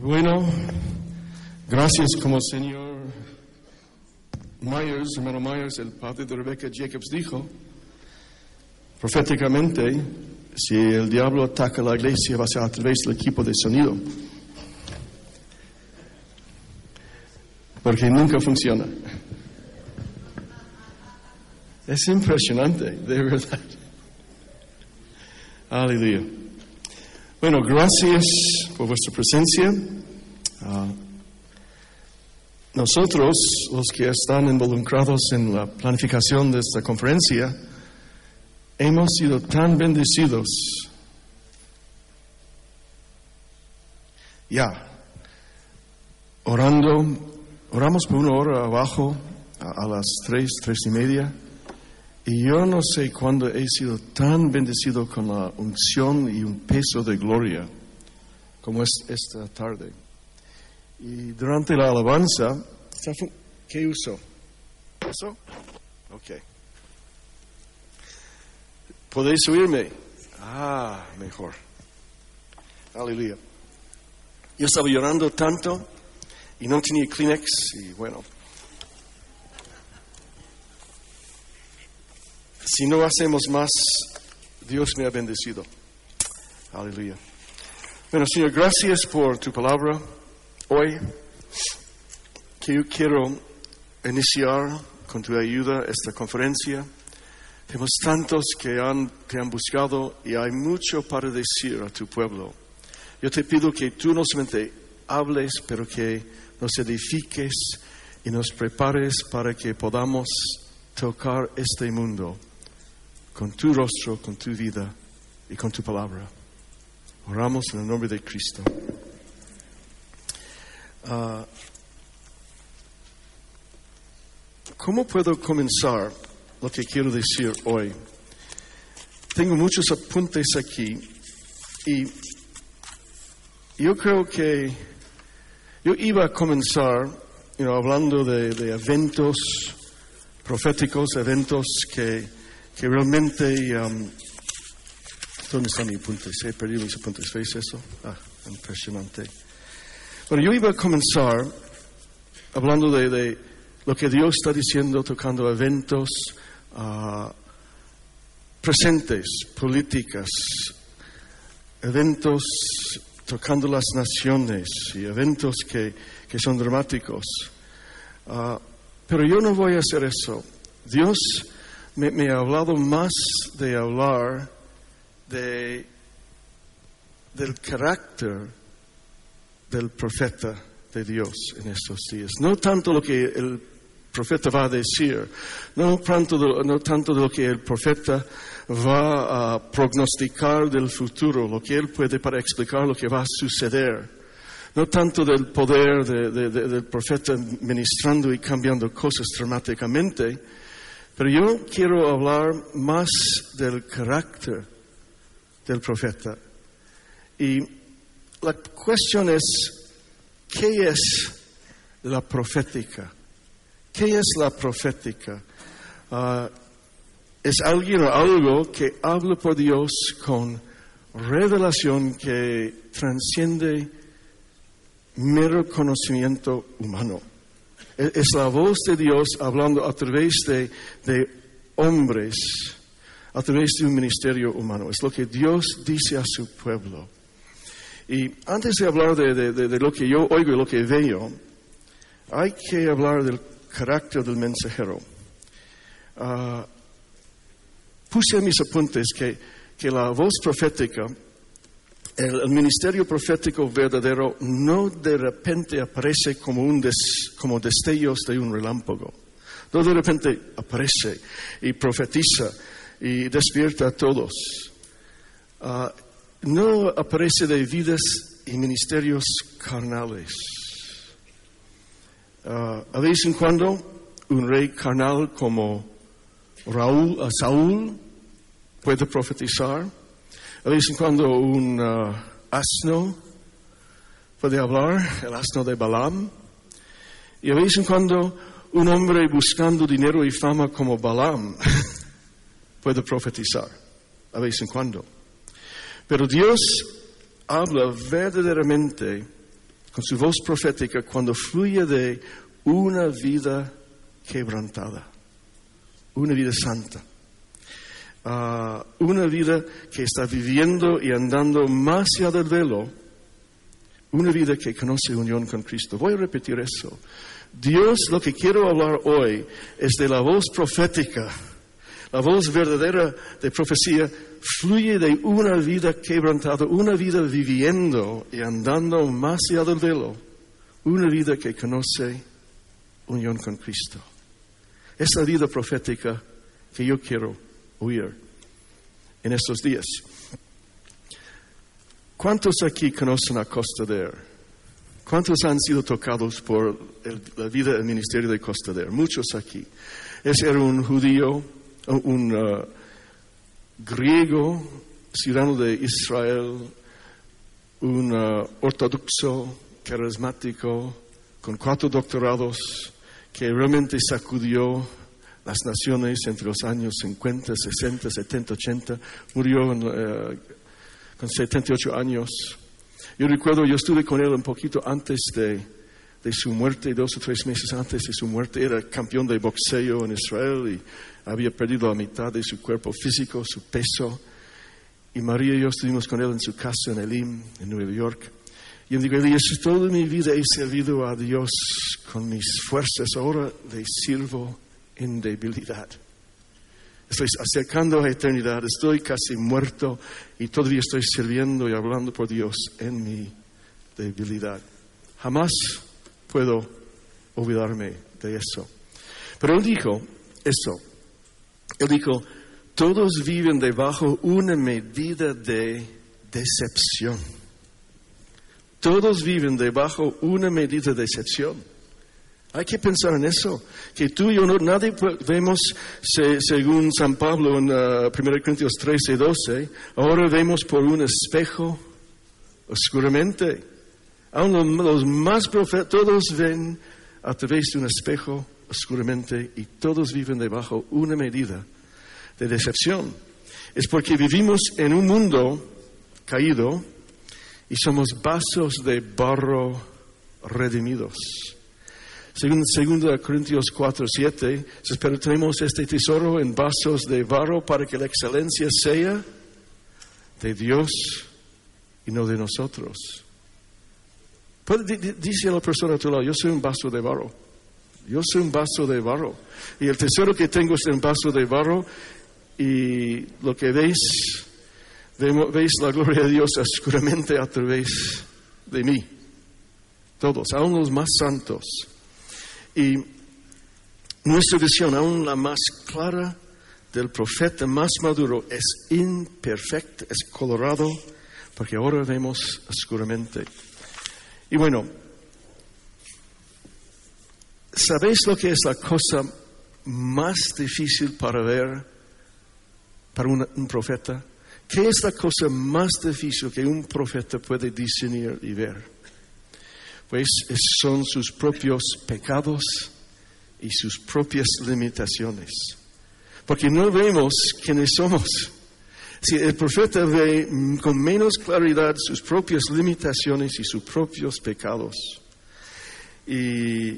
Bueno, gracias como señor Myers, hermano Myers, el padre de Rebecca Jacobs dijo, proféticamente, si el diablo ataca la iglesia va a ser a través del equipo de sonido. Porque nunca funciona. Es impresionante, de verdad. Aleluya. Bueno, gracias por vuestra presencia. Ah, nosotros, los que están involucrados en la planificación de esta conferencia, hemos sido tan bendecidos. Ya, orando, oramos por una hora abajo, a, a las tres, tres y media. Y yo no sé cuándo he sido tan bendecido con la unción y un peso de gloria como es esta tarde. Y durante la alabanza, ¿qué uso? ¿Eso? Ok. ¿Podéis oírme? Ah, mejor. Aleluya. Yo estaba llorando tanto y no tenía Kleenex y bueno, Si no hacemos más, Dios me ha bendecido. Aleluya. Bueno, Señor, gracias por tu palabra hoy, que yo quiero iniciar con tu ayuda esta conferencia. Tenemos tantos que han, te han buscado y hay mucho para decir a tu pueblo. Yo te pido que tú no solamente hables, pero que nos edifiques y nos prepares para que podamos tocar este mundo con tu rostro, con tu vida y con tu palabra. Oramos en el nombre de Cristo. Uh, ¿Cómo puedo comenzar lo que quiero decir hoy? Tengo muchos apuntes aquí y yo creo que yo iba a comenzar hablando de, de eventos proféticos, eventos que que realmente... Um, ¿Dónde están mis apuntes? He perdido mis apuntes. ¿Veis eso? Ah, impresionante. Bueno, yo iba a comenzar hablando de, de lo que Dios está diciendo, tocando eventos uh, presentes, políticas, eventos tocando las naciones y eventos que, que son dramáticos. Uh, pero yo no voy a hacer eso. Dios me, me, ha hablado más de hablar de, del carácter del profeta de Dios en estos días. No tanto lo que el profeta va a decir, no tanto de, no tanto de lo que el profeta va a prognosticar del futuro, lo que él puede para explicar lo que va a suceder. No tanto del poder de, de, del profeta ministrando y cambiando cosas dramáticamente, pero yo quiero hablar más del carácter del profeta. Y la cuestión es, ¿qué es la profética? ¿Qué es la profética? Uh, es alguien o algo que habla por Dios con revelación que transciende mero conocimiento humano. Es la voz de Dios hablando a través de, de hombres, a través de un ministerio humano. Es lo que Dios dice a su pueblo. Y antes de hablar de, de, lo que yo oigo y lo que veo, hay que hablar del carácter del mensajero. Uh, puse mis apuntes que, que la voz profética el, ministerio profético verdadero no de repente aparece como, un des, como destellos de un relámpago. No de repente aparece y profetiza y despierta a todos. Ah, no aparece de vidas y ministerios carnales. Ah, a vez en cuando un rey carnal como Raúl, ah, Saúl puede profetizar. A vez en cuando un ah, asno puede hablar, el asno de Balaam. Y a vez en cuando un hombre buscando dinero y fama como Balaam puede profetizar, a vez en cuando. Pero Dios habla verdaderamente con su voz profética cuando fluye de una vida quebrantada, una vida santa, ah, una vida que está viviendo y andando más allá del velo, una vida que conoce unión con Cristo. Voy a repetir eso. Dios lo que quiero hablar hoy es de la voz profética, la voz verdadera de profecía fluye de una vida quebrantada, una vida viviendo y andando más allá del velo, una vida que conoce unión con Cristo. Es la vida profética que yo quiero oír en estos días. ¿Cuántos aquí conocen a Costa ¿Cuántos han sido tocados por la vida del ministerio de Costa Muchos aquí. Ese era un judío, un uh, griego, ciudadano de Israel, un uh, ortodoxo, carismático, con cuatro doctorados, que realmente sacudió las naciones entre los años 50, 60, 70, 80. Murió uh, con 78 años. Yo recuerdo, yo estuve con él un poquito antes de, su muerte, dos o tres meses antes de su muerte. Era campeón de boxeo en Israel y había perdido la mitad de su cuerpo físico, su peso. Y María y yo estuvimos con él en su casa en Elim, en Nueva York. Y yo digo, Elías, toda mi vida he servido a Dios con mis fuerzas, ahora le sirvo en debilidad. Estoy acercando a la eternidad, estoy casi muerto y todavía estoy sirviendo y hablando por Dios en mi debilidad. Jamás puedo olvidarme de eso. Pero él dijo eso. Él dijo, todos viven debajo una medida de decepción. Todos viven debajo una medida de decepción. Hay que pensar en eso, que tú y yo no, nadie vemos, según San Pablo en 1 uh, Corintios 13, 12, ahora vemos por un espejo oscuramente. Aún los más profetas, todos ven a través de un espejo oscuramente y todos viven debajo una medida de decepción. Es porque vivimos en un mundo caído y somos vasos de barro redimidos. Según 2 Corintios 4, 7, pero tenemos este tesoro en vasos de barro para que la excelencia sea de Dios y no de nosotros. Dice a la persona a tu lado, yo soy un vaso de barro. Yo soy un vaso de barro. Y el tesoro que tengo es un vaso de barro. Y lo que veis, veis la gloria de Dios oscuramente a través de mí. Todos, aún los más santos. Y nuestra visión, aún la más clara del profeta más maduro, es imperfecta, es colorado, porque ahora vemos oscuramente. Y bueno, ¿sabéis lo que es la cosa más difícil para ver para un, profeta? ¿Qué es la cosa más difícil que un profeta puede discernir y ver? Pues son sus propios pecados y sus propias limitaciones. Porque no vemos quiénes somos. Si el profeta ve con menos claridad sus propias limitaciones y sus propios pecados, y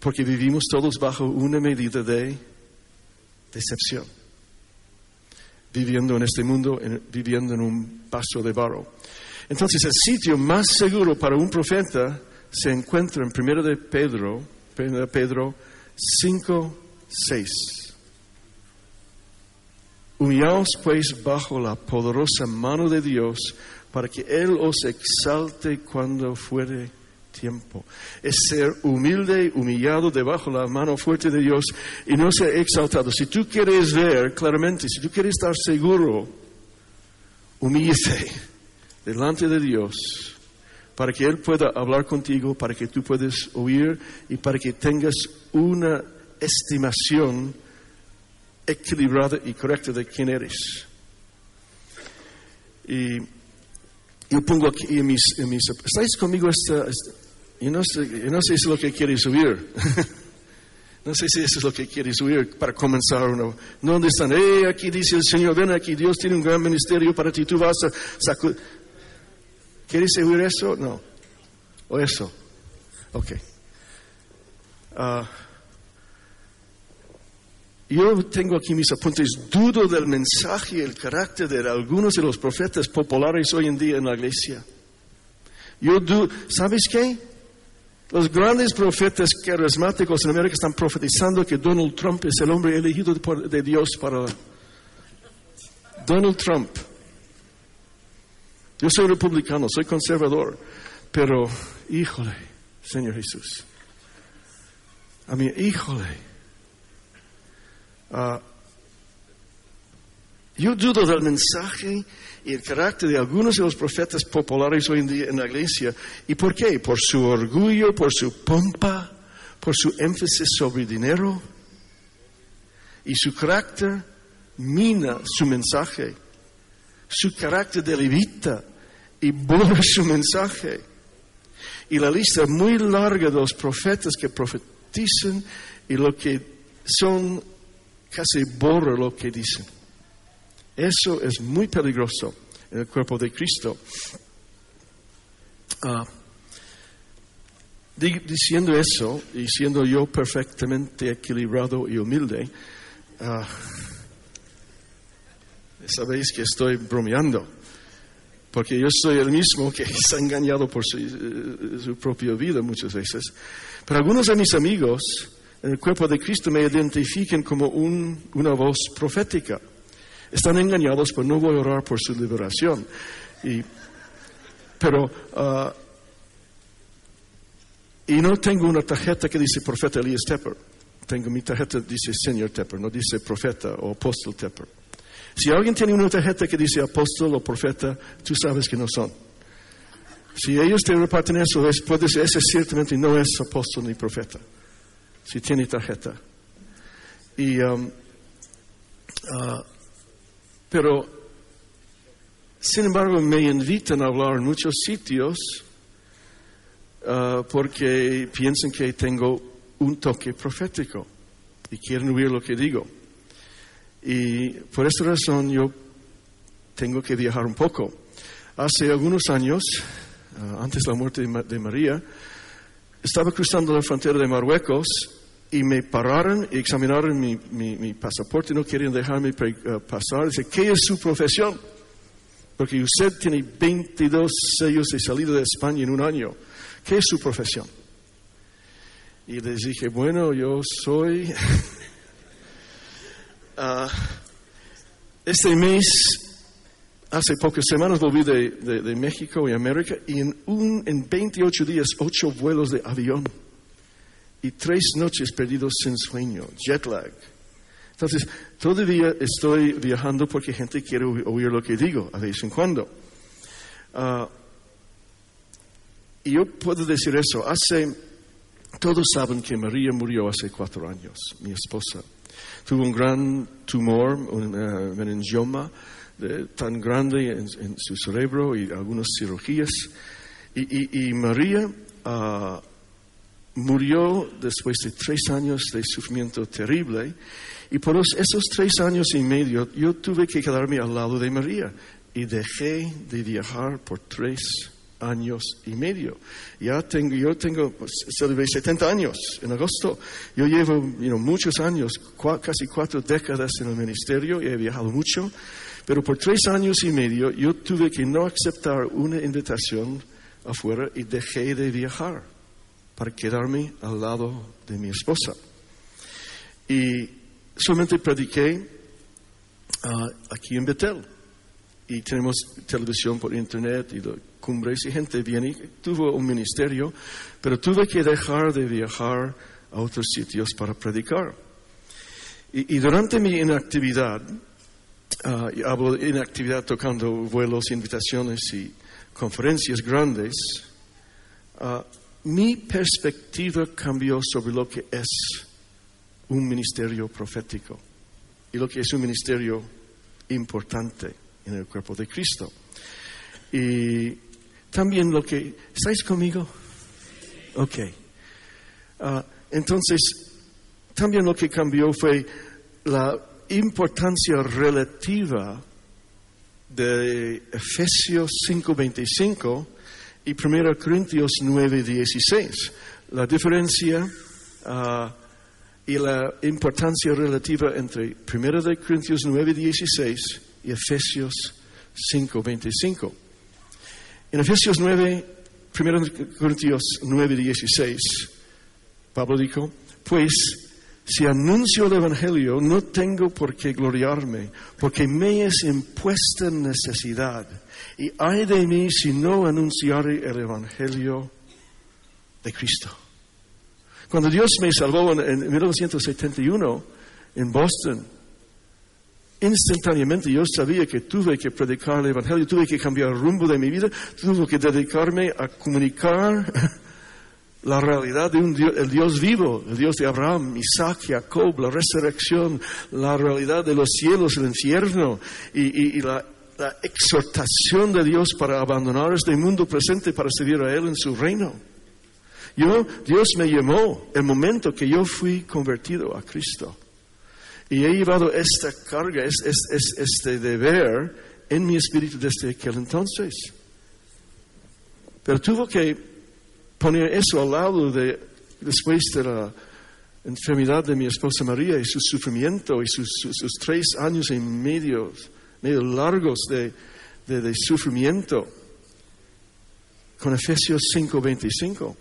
porque vivimos todos bajo una medida de decepción, viviendo en este mundo, viviendo en un paso de barro. Entonces el sitio más seguro para un profeta se encuentra en 1 de Pedro, 1 Pedro 5, 6. Humillaos pues bajo la poderosa mano de Dios para que Él os exalte cuando fuere tiempo. Es ser humilde, humillado debajo de la mano fuerte de Dios y no ser exaltado. Si tú quieres ver claramente, si tú quieres estar seguro, humíllese delante de Dios para que Él pueda hablar contigo, para que tú puedas oír y para que tengas una estimación equilibrada y correcta de quién eres. Y yo pongo aquí en mis... En mis ¿Estáis conmigo esta, esta- Yo, no sé, yo no sé si es lo que quieres oír. no sé si eso es lo que quieres oír para comenzar uno. ¿Dónde están? Eh, aquí dice el Señor, ven aquí, Dios tiene un gran ministerio para ti, tú vas a sacudir. ¿Quieres oír eso? No. ¿O eso? Ok. Ah, yo tengo aquí mis apuntes. Dudo del mensaje y el carácter de algunos de los profetas populares hoy en día en la iglesia. Yo dudo. ¿Sabes qué? Los grandes profetas carismáticos en América están profetizando que Donald Trump es el hombre elegido de Dios para. Donald Trump. Yo soy republicano, soy conservador, pero, híjole, Señor Jesús. A mí, híjole. Ah, yo dudo del mensaje y el carácter de algunos de los profetas populares hoy en día en la iglesia. ¿Y por qué? Por su orgullo, por su pompa, por su énfasis sobre dinero. Y su carácter mina su mensaje. Su carácter de levita y borra su mensaje. Y la lista muy larga de los profetas que profetizan y lo que son casi borra lo que dicen. Eso es muy peligroso en el cuerpo de Cristo. Ah, di- diciendo eso y siendo yo perfectamente equilibrado y humilde, ah, sabéis que estoy bromeando, porque yo soy el mismo que está engañado por su, eh, su propia vida muchas veces. Pero algunos de mis amigos en el cuerpo de Cristo me identifican como un- una voz profética. Están engañados, pero no voy a orar por su liberación. Y, pero, ah, y no tengo una tarjeta que dice profeta Elías Tepper. Tengo mi tarjeta que dice Señor Tepper, no dice profeta o apóstol Tepper. Si alguien tiene una tarjeta que dice apóstol o profeta, tú sabes que no son. Si ellos te reparten eso, es, puede ser, ese ciertamente no es apóstol ni profeta. Si tiene tarjeta. Y, um, ah, pero, sin embargo, me invitan a hablar en muchos sitios ah, porque piensan que tengo un toque profético y quieren oír lo que digo. Y por esta razón yo tengo que viajar un poco. Hace algunos años, ah, antes de la muerte de, Ma- de María, estaba cruzando la frontera de Marruecos y me pararon y examinaron mi, mi- mi pasaporte, no querían dejarme eh, pasar. Dice, ¿qué es su profesión? Porque usted tiene 22 sellos de salida de España en un año. ¿Qué es su profesión? Y les dije, bueno, yo soy... Ah, este mes, hace pocas semanas volví de, de- de México y América y en, un, en 28 días, ocho vuelos de avión y tres noches perdidos sin sueño, jet lag. Entonces, todavía estoy viajando porque gente quiere oí- oír lo que digo a vez en cuando. Ah, y yo puedo decir eso. Hace, todos saben que María murió hace cuatro años, mi esposa. Tuvo un gran tumor, un eh, meningioma de- tan grande en, su cerebro y algunas cirugías. Y, María ah, murió después de tres años de sufrimiento terrible. Y por esos tres años y medio yo tuve que quedarme al lado de María y dejé de viajar por tres años y medio. Ya tengo, yo tengo, pues, celebré 70 años en agosto. Yo llevo you know, muchos años, cua- casi cuatro décadas en el ministerio y he viajado mucho. Pero por tres años y medio yo tuve que no aceptar una invitación afuera y dejé de viajar para quedarme al lado de mi esposa. Y solamente prediqué ah, aquí en Betel. y tenemos televisión por internet y cumbres y gente viene tuvo un ministerio, pero tuve que dejar de viajar a otros sitios para predicar. Y, y durante mi inactividad, ah, y hablo de inactividad tocando vuelos, invitaciones y conferencias grandes, ah, mi perspectiva cambió sobre lo que es un ministerio profético y lo que es un ministerio importante en el cuerpo de Cristo. Y también lo que... ¿Estáis conmigo? Ok. Ah, entonces, también lo que cambió fue la importancia relativa de Efesios 5:25 y 1 Corintios 9:16. La diferencia ah, y la importancia relativa entre 1 de Corintios 9:16 y Efesios 5:25. En Efesios 9, 1 Corintios 9:16, Pablo dijo, pues si anuncio el Evangelio no tengo por qué gloriarme, porque me es impuesta necesidad, y ay de mí si no anunciare el Evangelio de Cristo. Cuando Dios me salvó en, en 1971 en Boston, instantáneamente yo sabía que tuve que predicar el Evangelio, tuve que cambiar el rumbo de mi vida, tuve que dedicarme a comunicar la realidad de un Dios, el Dios vivo, el Dios de Abraham, Isaac, Jacob, la resurrección, la realidad de los cielos, el infierno y, la, la exhortación de Dios para abandonar este mundo presente para servir a Él en su reino. Yo, Dios me llamó el momento que yo fui convertido a Cristo. Y he llevado esta carga, es- es- es- este deber en mi espíritu desde aquel entonces. Pero tuvo que poner eso al lado de, después de la enfermedad de mi esposa María y su sufrimiento y sus, sus- sus tres años y medio, medio largos de, de- de sufrimiento, con Efesios 5:25,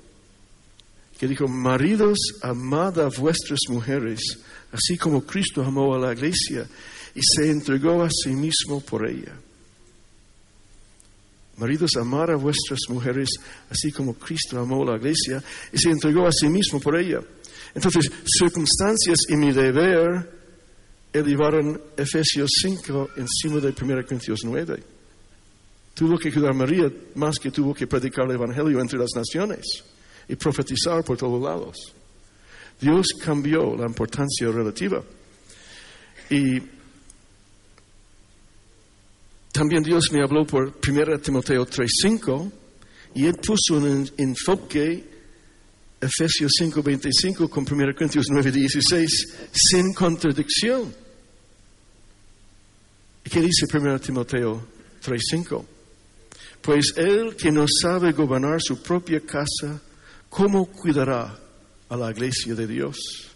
que dijo, maridos, amad a vuestras mujeres, así como Cristo amó a la iglesia y se entregó a sí mismo por ella. Maridos, amar a vuestras mujeres, así como Cristo amó a la iglesia y se entregó a sí mismo por ella. Entonces, circunstancias y mi deber elevaron Efesios 5 encima de 1 Corintios 9. Tuvo que cuidar María más que tuvo que predicar el Evangelio entre las naciones y profetizar por todos lados. Dios cambió la importancia relativa. Y también Dios me habló por 1 Timoteo 3:5 y él puso un en- enfoque Efesios 5:25 con 1 Corintios 9:16 sin contradicción. ¿Y qué dice 1 Timoteo 3:5? Pues el que no sabe gobernar su propia casa, ¿cómo cuidará a la iglesia de Dios?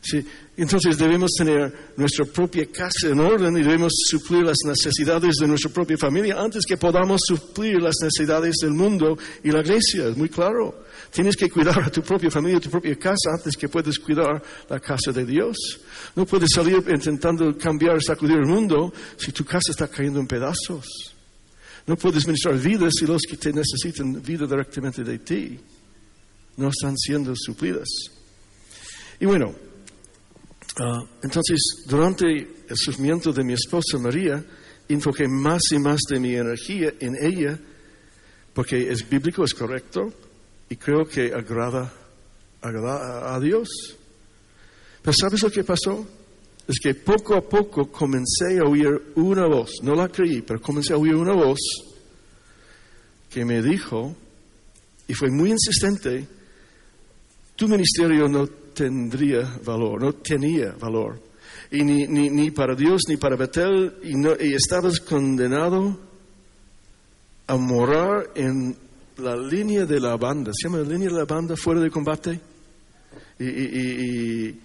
Sí, entonces debemos tener nuestra propia casa en orden y debemos suplir las necesidades de nuestra propia familia antes que podamos suplir las necesidades del mundo y la iglesia. Es muy claro. Tienes que cuidar a tu propia familia, tu propia casa antes que puedes cuidar la casa de Dios. No puedes salir intentando cambiar, sacudir el mundo si tu casa está cayendo en pedazos. No puedes ministrar vidas si los que te necesitan vida directamente de ti no están siendo suplidas. Y bueno, ah, entonces durante el sufrimiento de mi esposa María, enfoqué más y más de mi energía en ella, porque es bíblico, es correcto, y creo que agrada, agrada a- a Dios. Pero ¿sabes lo que pasó? Es que poco a poco comencé a oír una voz, no la creí, pero comencé a oír una voz que me dijo, y fue muy insistente, tu ministerio no tendría valor, no tenía valor. Y ni, ni, ni para Dios ni para Betel, y, no- y estabas condenado a morar en la línea de la banda. ¿Se llama la línea de la banda fuera de combate? Y, y- y-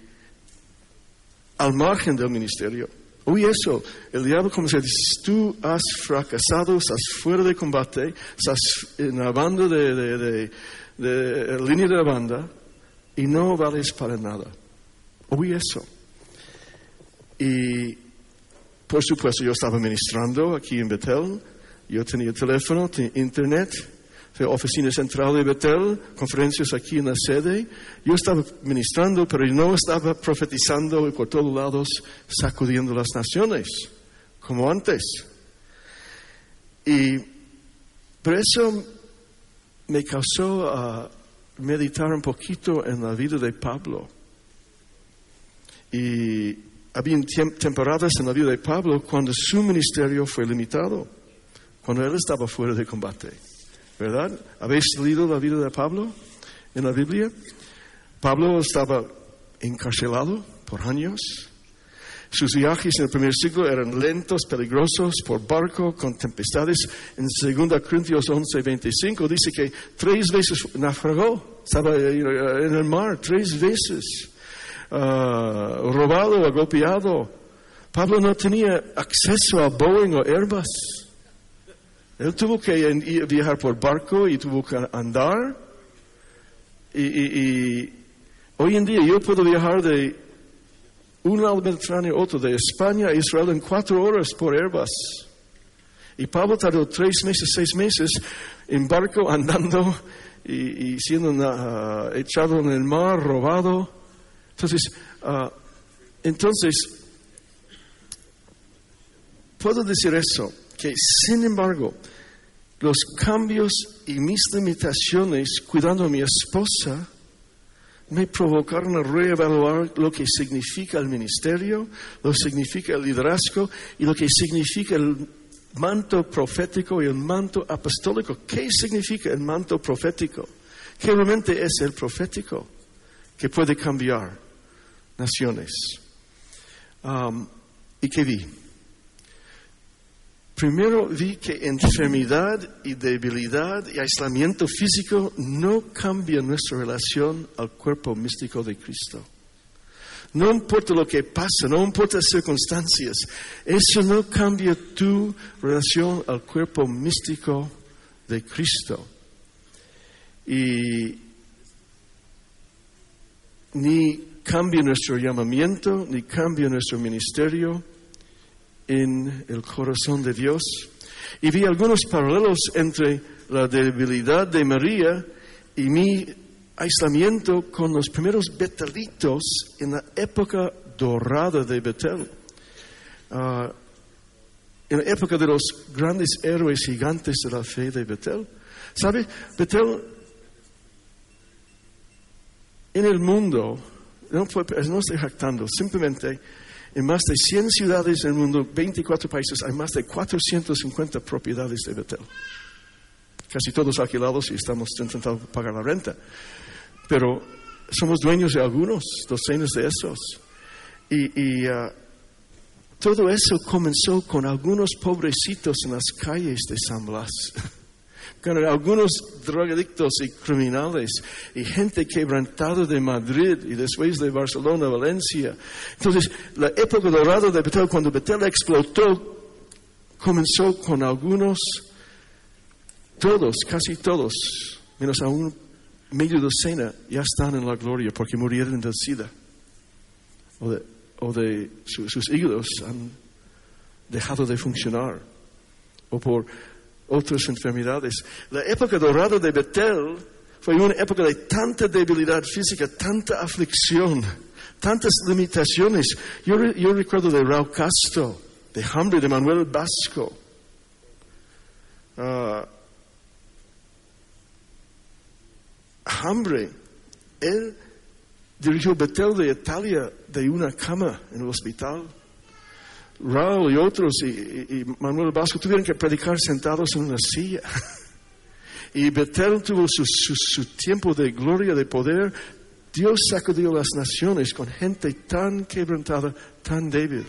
al margen del ministerio. Oye eso, el diablo como se dice, tú has fracasado, estás fuera de combate, estás en la banda de, de, de- de- la línea de la banda y no vales para nada. Oye eso. Y por supuesto, yo estaba ministrando aquí en Betel. Yo tenía teléfono, tenía internet, oficina central de Betel, conferencias aquí en la sede. Yo estaba ministrando, pero no estaba profetizando y por todos lados sacudiendo las naciones, como antes. Y por eso me causó a meditar un poquito en la vida de Pablo. Y había temporadas en la vida de Pablo cuando su ministerio fue limitado, cuando él estaba fuera de combate. ¿Verdad? ¿Habéis leído la vida de Pablo en la Biblia? Pablo estaba encarcelado por años. Sus viajes en el primer siglo eran lentos, peligrosos, por barco, con tempestades. En 2 Corintios 11, 25 dice que tres veces naufragó, estaba en el mar, tres veces. Ah, robado, agobiado. Pablo no tenía acceso a Boeing o Airbus. Él tuvo que viajar por barco y tuvo que andar. Y, hoy en día yo puedo viajar de un Mediterráneo a otro, de España a Israel en cuatro horas por Airbus. Y Pablo tardó tres meses, seis meses en barco andando y, siendo ah, echado en el mar, robado. Entonces, uh, entonces, puedo decir eso, que sin embargo, los cambios y mis limitaciones cuidando a mi esposa me provocaron a reevaluar lo que significa el ministerio, lo que significa el liderazgo y lo que significa el manto profético y el manto apostólico. ¿Qué significa el manto profético? ¿Qué realmente es el profético que puede cambiar naciones. Um, ¿Y qué vi? Primero vi que enfermedad y debilidad y aislamiento físico no cambian nuestra relación al cuerpo místico de Cristo. No importa lo que pasa, no importa las circunstancias, eso no cambia tu relación al cuerpo místico de Cristo. Y ni cambia nuestro llamamiento ni cambia nuestro ministerio en el corazón de Dios. Y vi algunos paralelos entre la debilidad de María y mi aislamiento con los primeros betelitos en la época dorada de Betel. Ah, en la época de los grandes héroes gigantes de la fe de Betel. ¿Sabe? Betel en el mundo no, no estoy jactando, simplemente en más de 100 ciudades del mundo, 24 países, hay más de 450 propiedades de Betel. Casi todos alquilados y estamos intentando pagar la renta. Pero somos dueños de algunos, docenas de esos. Y, ah, todo eso comenzó con algunos pobrecitos en las calles de San Blas. con algunos drogadictos y criminales y gente quebrantada de Madrid y después de Barcelona, Valencia. Entonces, la época dorada de Betel, cuando Betel explotó, comenzó con algunos, todos, casi todos, menos aún medio docena, ya están en la gloria porque murieron de SIDA o de, sus hígados han dejado de funcionar o por otras enfermedades. La época dorada de Betel fue una época de tanta debilidad física, tanta aflicción, tantas limitaciones. Yo, recuerdo de Raúl Castro, de Hambre, de Manuel Vasco. Uh, Hambre, él dirigió Betel de Italia de una cama en el hospital. Raúl y otros y, Manuel Vasco tuvieron que predicar sentados en una silla. Y Betel tuvo su, tiempo de gloria, de poder. Dios sacudió las naciones con gente tan quebrantada, tan débil.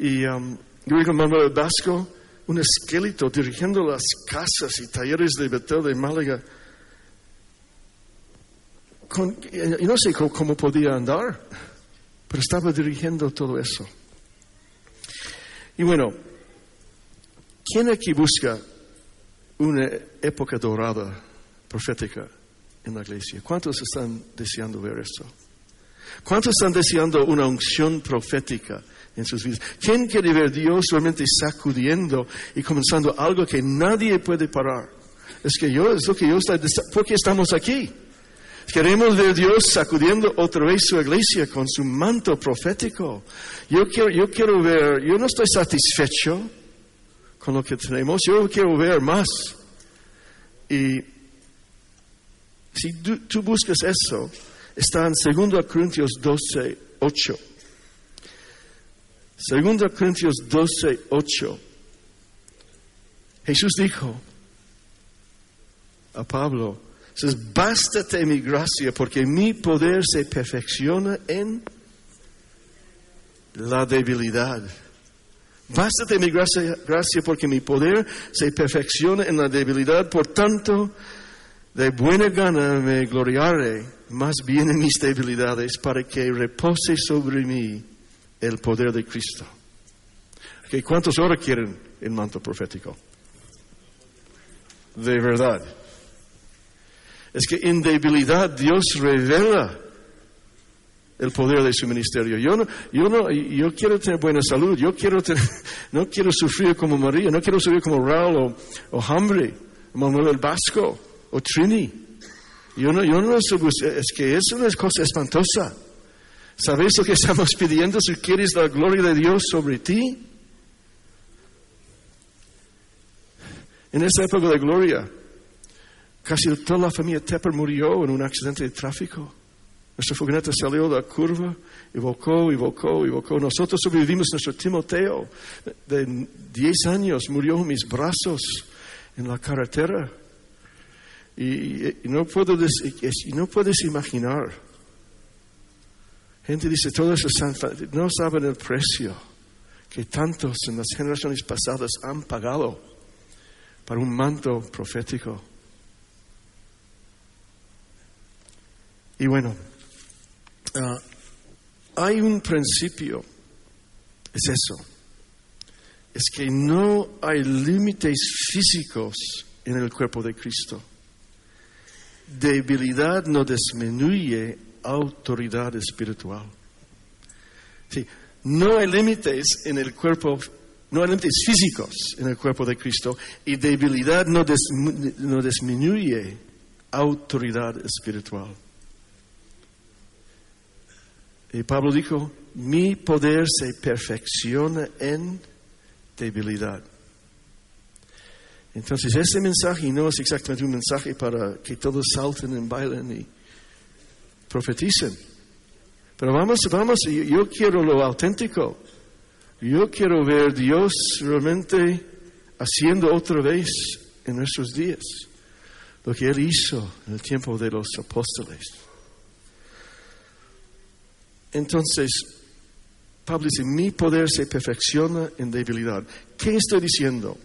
Y um, yo con Manuel Vasco, un esqueleto dirigiendo las casas y talleres de Betel de Málaga. y no sé cómo podía andar pero estaba dirigiendo todo eso. Y bueno, ¿quién aquí busca una época dorada profética en la iglesia? ¿Cuántos están deseando ver eso? ¿Cuántos están deseando una unción profética en sus vidas? ¿Quién quiere ver Dios realmente sacudiendo y comenzando algo que nadie puede parar? Es que yo, es lo que yo estoy, ¿por qué estamos aquí? Queremos ver a Dios sacudiendo otra vez su iglesia con su manto profético. Yo quiero, yo quiero ver, yo no estoy satisfecho con lo que tenemos, yo quiero ver más. Y si tú, tú buscas eso, está en 2 Corintios 12, 8. 2 Corintios 12, 8. Jesús dijo a Pablo, dices, bástate mi gracia porque mi poder se perfecciona en la debilidad. Bástate mi gracia, gracia porque mi poder se perfecciona en la debilidad. Por tanto, de buena gana me gloriaré más bien en mis debilidades para que repose sobre mí el poder de Cristo. Okay, ¿Cuántos ahora quieren el manto profético? De verdad. Es que en debilidad Dios revela el poder de su ministerio. Yo no, yo no, yo quiero tener buena salud. Yo quiero tener, no quiero sufrir como María, no quiero sufrir como Raúl o, o Hambre, Manuel el Vasco o Trini. Yo no, yo no, es que es una cosa espantosa. ¿Sabes lo que estamos pidiendo si quieres la gloria de Dios sobre ti? En esa época de gloria, casi toda la familia Tepper murió en un accidente de tráfico. Nuestra furgoneta salió de la curva y volcó y volcó y volcó. Nosotros sobrevivimos. Nuestro Timoteo de 10 años murió en mis brazos en la carretera. Y, no, puedo y no puedes imaginar. Gente dice, todo eso no saben el precio que tantos en las generaciones pasadas han pagado para un manto profético. Y bueno, ah, hay un principio, es eso, es que no hay límites físicos en el cuerpo de Cristo. Debilidad no disminuye autoridad espiritual. No hay límites en el cuerpo, no hay límites físicos en el cuerpo de Cristo y debilidad no, no disminuye autoridad espiritual. Y Pablo dijo, mi poder se perfecciona en debilidad. Entonces, ese mensaje no es exactamente un mensaje para que todos salten y bailen y profeticen. Pero vamos, vamos, yo quiero lo auténtico. Yo quiero ver Dios realmente haciendo otra vez en nuestros días lo que Él hizo en el tiempo de los apóstoles. Entonces, Pablo dice, mi poder se perfecciona en debilidad. ¿Qué estoy diciendo?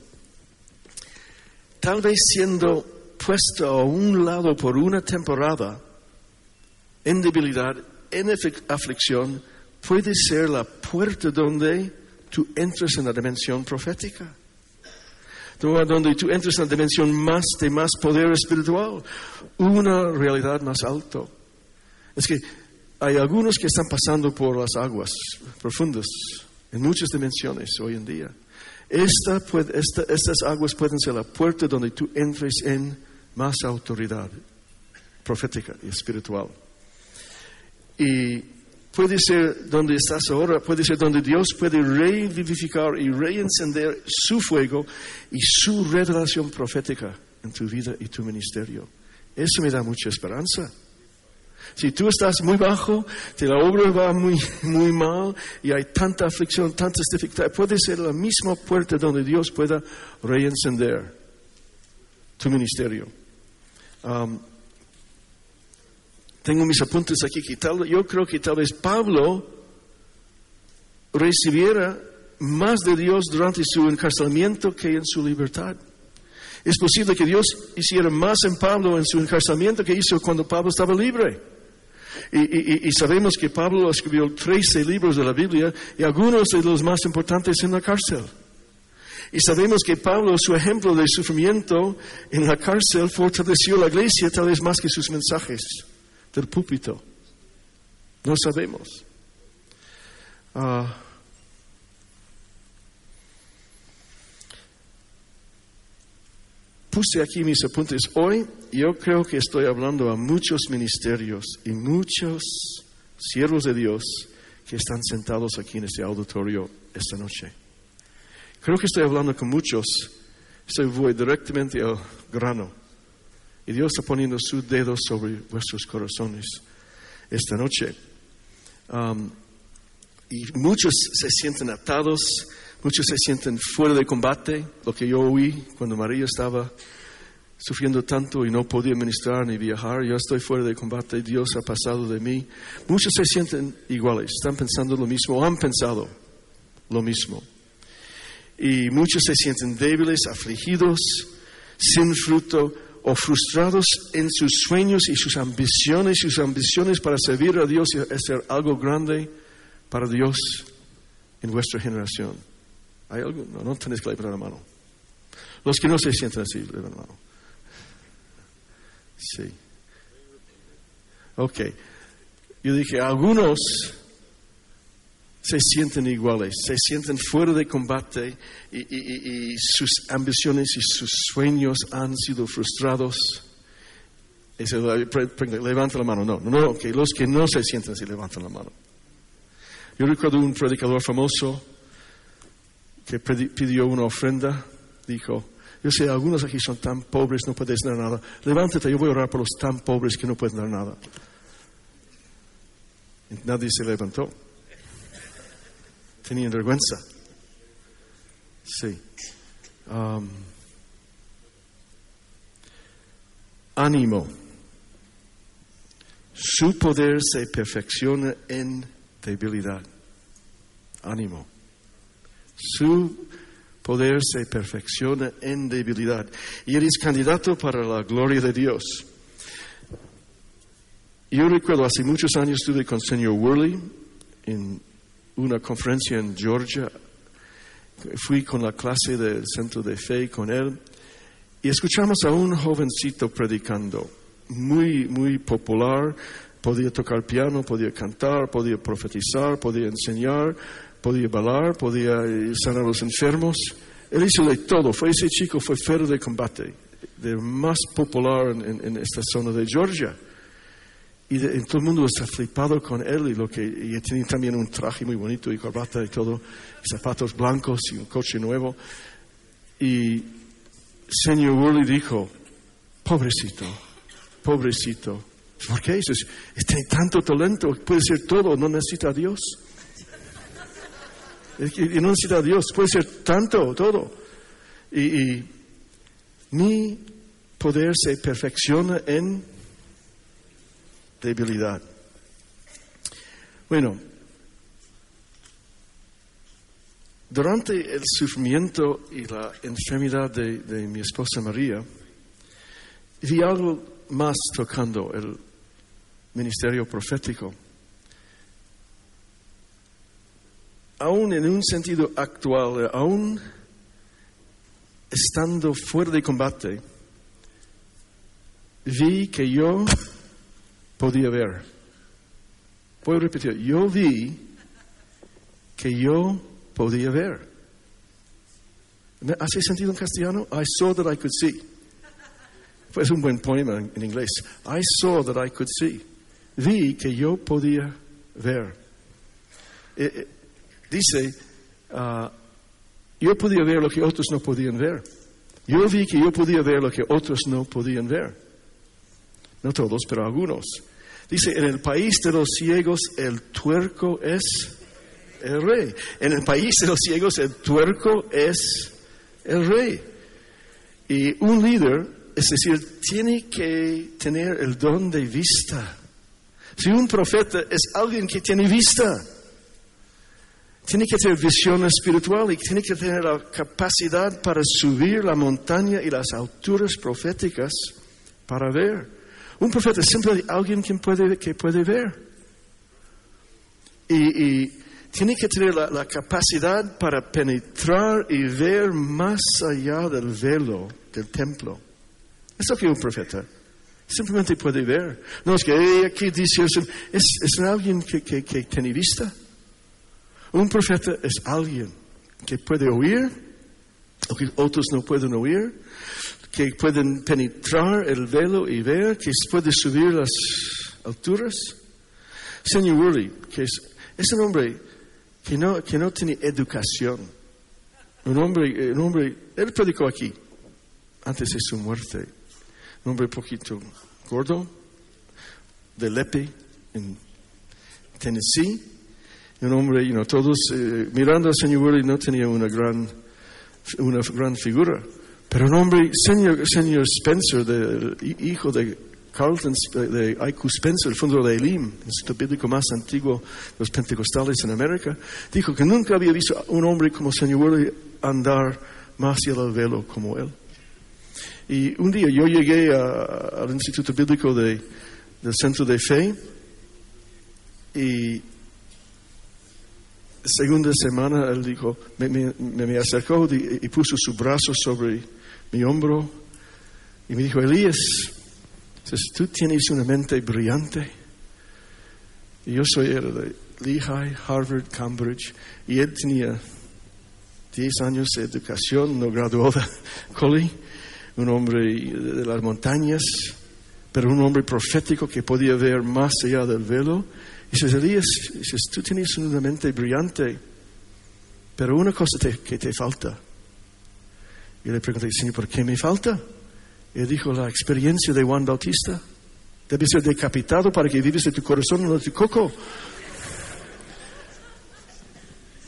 Tal vez siendo puesto a un lado por una temporada, en debilidad, en aflicción, puede ser la puerta donde tú entras en la dimensión profética. Donde tú entras en la dimensión más de más poder espiritual, una realidad más alto. Es que hay algunos que están pasando por las aguas profundas en muchas dimensiones hoy en día. estas aguas pueden ser la puerta donde tú entres en más autoridad profética y espiritual. Y puede ser donde estás ahora, puede ser donde Dios puede revivificar y reencender su fuego y su revelación profética en tu vida y tu ministerio. Eso me da mucha esperanza. Si tú estás muy bajo, si la obra va muy, muy mal y hay tanta aflicción, tantas dificultades, puede ser la misma puerta donde Dios pueda reencender tu ministerio. Um, tengo mis apuntes aquí que yo creo que tal vez Pablo recibiera más de Dios durante su encarcelamiento que en su libertad. Es posible que Dios hiciera más en Pablo en su encarcelamiento que hizo cuando Pablo estaba libre. Y, sabemos que Pablo escribió 13 libros de la Biblia y algunos de los más importantes en la cárcel. Y sabemos que Pablo, su ejemplo de sufrimiento en la cárcel, fortaleció la iglesia tal vez más que sus mensajes del púlpito. No sabemos. Ah, puse aquí mis apuntes. Hoy yo creo que estoy hablando a muchos ministerios y muchos siervos de Dios que están sentados aquí en este auditorio esta noche. Creo que estoy hablando con muchos. Se voy directamente al grano. Y Dios está poniendo su dedo sobre vuestros corazones esta noche. Um, y muchos se sienten atados, muchos se sienten fuera de combate, lo que yo oí cuando María estaba sufriendo tanto y no podía ministrar ni viajar, yo estoy fuera de combate, Dios ha pasado de mí. Muchos se sienten iguales, están pensando lo mismo, han pensado lo mismo. Y muchos se sienten débiles, afligidos, sin fruto o frustrados en sus sueños y sus ambiciones, sus ambiciones para servir a Dios y hacer algo grande para Dios en vuestra generación. ¿Hay algo? No, no tenéis que levantar la mano. Los que no se sienten así, levanten la mano. Sí. Ok. Yo dije, algunos se sienten iguales, se sienten fuera de combate y, sus ambiciones y sus sueños han sido frustrados. levanta la mano. No, no, no, okay. los que no se sienten así, levantan la mano. Yo recuerdo un predicador famoso que pidió una ofrenda, dijo, yo sé, algunos aquí son tan pobres, no puedes dar nada. Levántate, yo voy a orar por los tan pobres que no pueden dar nada. nadie se levantó. Tenían vergüenza. Sí. Um, ánimo. Su poder se perfecciona en debilidad. Ánimo. Su poder se perfecciona en debilidad. Y eres candidato para la gloria de Dios. Yo recuerdo, hace muchos años estuve con señor Worley en una conferencia en Georgia. Fui con la clase del centro de fe con él y escuchamos a un jovencito predicando, muy, muy popular. Podía tocar piano, podía cantar, podía profetizar, podía enseñar, podía bailar, podía sanar a los enfermos. Él hizo de todo. Fue ese chico, fue ferro de combate, de más popular en, esta zona de Georgia. Y, todo el mundo está flipado con él y lo que y tenía también un traje muy bonito y corbata y todo, zapatos blancos y un coche nuevo. Y señor Worley dijo, pobrecito, pobrecito. ¿Por qué? Tiene tanto talento, puede ser todo, no necesita a Dios. Y no necesita a Dios, puede ser tanto, todo. Y, mi poder se perfecciona en debilidad. Bueno, durante el sufrimiento y la enfermedad de, de, mi esposa María, vi algo más tocando el ministerio profético. Aún en un sentido actual, aún estando fuera de combate, vi que yo podía ver. Puedo repetir, yo vi que yo podía ver. ¿Hace sentido en castellano? I saw that I could see. Fue un buen poema en inglés. I saw that I could see. Vi que yo podía ver. Dice, ah, yo podía ver lo que otros no podían ver. Yo vi que yo podía ver lo que otros no podían ver. No todos, pero algunos. Dice, en el país de los ciegos el tuerco es el rey. En el país de los ciegos el tuerco es el rey. Y un líder, es decir, tiene que tener el don de vista. Si un profeta es alguien que tiene vista, tiene que tener visión espiritual y tiene que tener la capacidad para subir la montaña y las alturas proféticas para ver. Un profeta es simplemente alguien que puede, que puede ver. Y, tiene que tener la, capacidad para penetrar y ver más allá del velo del templo. Eso que un profeta Simplemente puede ver. No es que "Eh, aquí dice, eso". es, es alguien que, que, que tiene vista. Un profeta es alguien que puede oír, o que otros no pueden oír, que pueden penetrar el velo y ver, que puede subir las alturas. Señor Woolley, que es, es un hombre que no, que no tiene educación. Un hombre, un hombre, él predicó aquí, antes de su muerte. Un hombre poquito gordo, de Lepe, en Tennessee. Un hombre, you know, todos eh, mirando al señor Woolley no tenía una gran, una gran figura. Pero un hombre, señor, señor Spencer, hi- hijo de Carlton, de I.Q. Spencer, el fundador de Elim, el instituto bíblico más antiguo de los pentecostales en América, dijo que nunca había visto un hombre como señor Woolley andar más allá del velo como él. Y un día yo llegué a- al Instituto Bíblico de- del Centro de Fe y segunda semana él dijo, me, me- me- acercó y, y puso su brazo sobre mi hombro y me dijo, Elías, tú tienes una mente brillante. Y yo soy era de Lehigh, Harvard, Cambridge, y él tenía 10 años de educación, no graduó de Colley, un hombre de las montañas, pero un hombre profético que podía ver más allá del velo. Y dices, Elías, dices, tú tienes una mente brillante, pero una cosa te- que te falta. Y le pregunté, Señor, ¿por qué me falta? Y dijo, la experiencia de Juan Bautista. Debe ser decapitado para que vives de tu corazón, no de tu coco.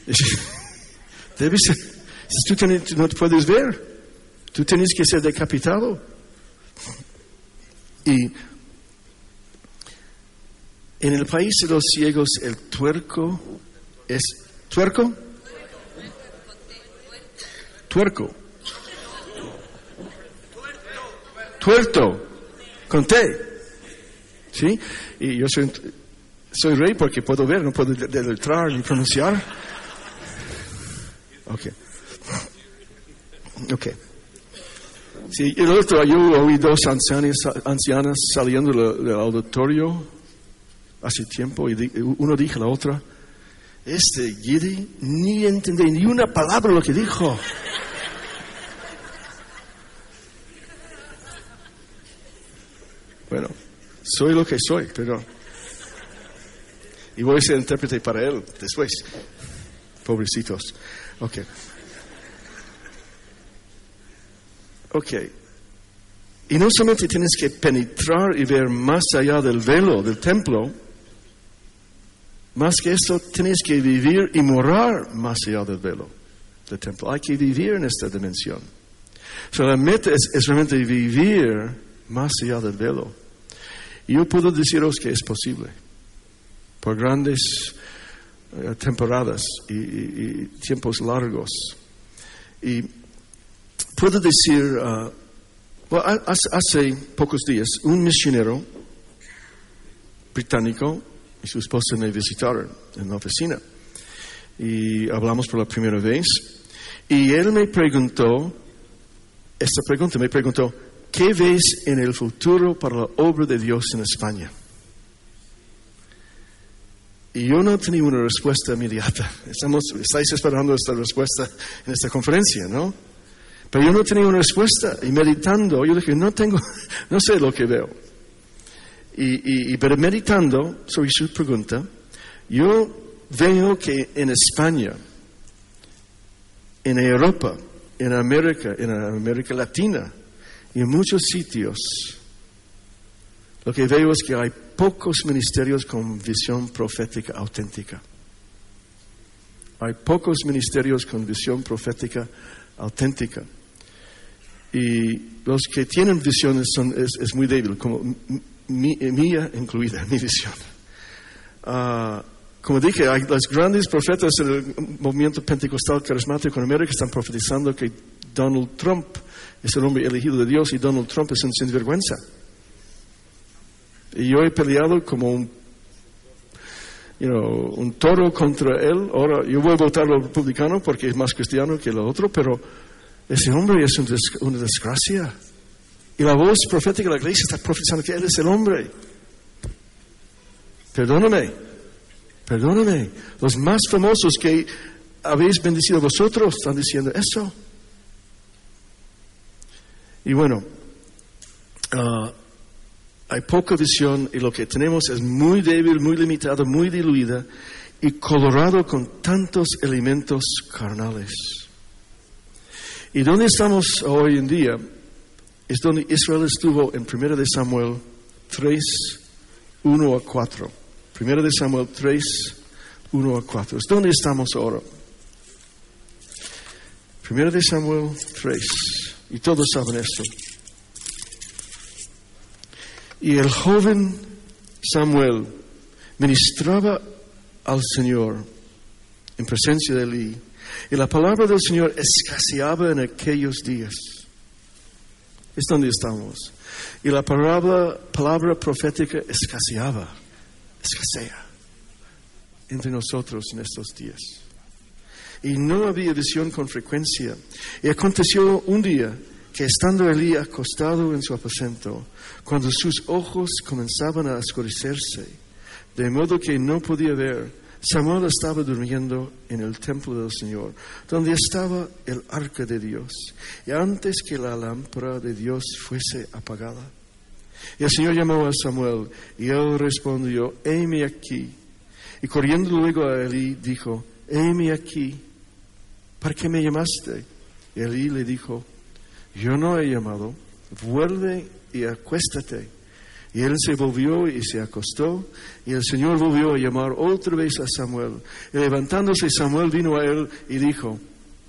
Debe ser. Si tú, tú no te puedes ver, tú tienes que ser decapitado. Y en el país de los ciegos, el tuerco es. ¿Tuerco? Tuerco. Tuerto. Con T. ¿Sí? Y yo soy, soy rey porque puedo ver, no puedo deletrar ni pronunciar. Ok. Ok. Sí, el otro, yo oí dos ancianas, ancianas saliendo del auditorio hace tiempo y uno dijo a la otra, este Gidi ni entendí ni una palabra lo que dijo. Bueno, soy lo que soy, pero... Y voy a ser intérprete para él después. Pobrecitos. Ok. Ok. Y no solamente tienes que penetrar y ver más allá del velo del templo, más que eso tienes que vivir y morar más allá del velo del templo. Hay que vivir en esta dimensión. So, la meta es, realmente vivir más allá del velo. Y yo puedo deciros que es posible, por grandes eh, temporadas y, tiempos largos. Y puedo decir, ha- hace, hace pocos días, un misionero británico y su esposa me visitaron en la oficina. Y hablamos por la primera vez. Y él me preguntó, esta pregunta me preguntó, ¿qué ves en el futuro para la obra de Dios en España? Y yo no tenía una respuesta inmediata. Estamos, estáis esperando esta respuesta en esta conferencia, ¿no? Pero yo no tenía una respuesta. Y meditando, yo dije, no tengo, no sé lo que veo. Y, y- y- pero meditando sobre su pregunta, yo veo que en España, en Europa, en América, en América Latina y en muchos sitios, lo que veo es que hay pocos ministerios con visión profética auténtica. Hay pocos ministerios con visión profética auténtica. Y los que tienen visiones son, es, es muy débil, como mi- mía incluida, mi visión. Ah, como dije, hay los grandes profetas del movimiento pentecostal carismático en América están profetizando que Donald Trump es el hombre elegido de Dios y Donald Trump es un sinvergüenza. Y yo he peleado como un, you know, un toro contra él. Ahora yo voy a votar al republicano porque es más cristiano que el otro, pero ese hombre es un des- una desgracia. Y la voz profética de la iglesia está profetizando que Él es el hombre. Perdóname, perdóname. Los más famosos que habéis bendecido vosotros están diciendo eso. Y bueno, ah, hay poca visión y lo que tenemos es muy débil, muy limitado, muy diluida y colorado con tantos elementos carnales. Y donde estamos hoy en día es donde Israel estuvo en 1 de Samuel 3, 1 a 4. 1 de Samuel 3, 1 a 4. Es donde estamos ahora. 1 de Samuel 3. Y todos saben esto. Y el joven Samuel ministraba al Señor en presencia de Elí. Y la palabra del Señor escaseaba en aquellos días. Es donde estamos. Y la palabra, palabra profética escaseaba, escasea entre nosotros en estos días. Y no había visión con frecuencia. Y aconteció un día que estando Elí acostado en su aposento, cuando sus ojos comenzaban a oscurecerse, de modo que no podía ver, Samuel estaba durmiendo en el templo del Señor, donde estaba el arca de Dios, y antes que la lámpara de Dios fuese apagada. Y el Señor llamó a Samuel, y él respondió, heme aquí. Y corriendo luego a Elí, dijo, heme aquí, ¿para qué me llamaste? Y Elí le dijo, yo no he llamado, vuelve y acuéstate. Y él se volvió y se acostó, y el Señor volvió a llamar otra vez a Samuel. Y levantándose Samuel vino a él y dijo,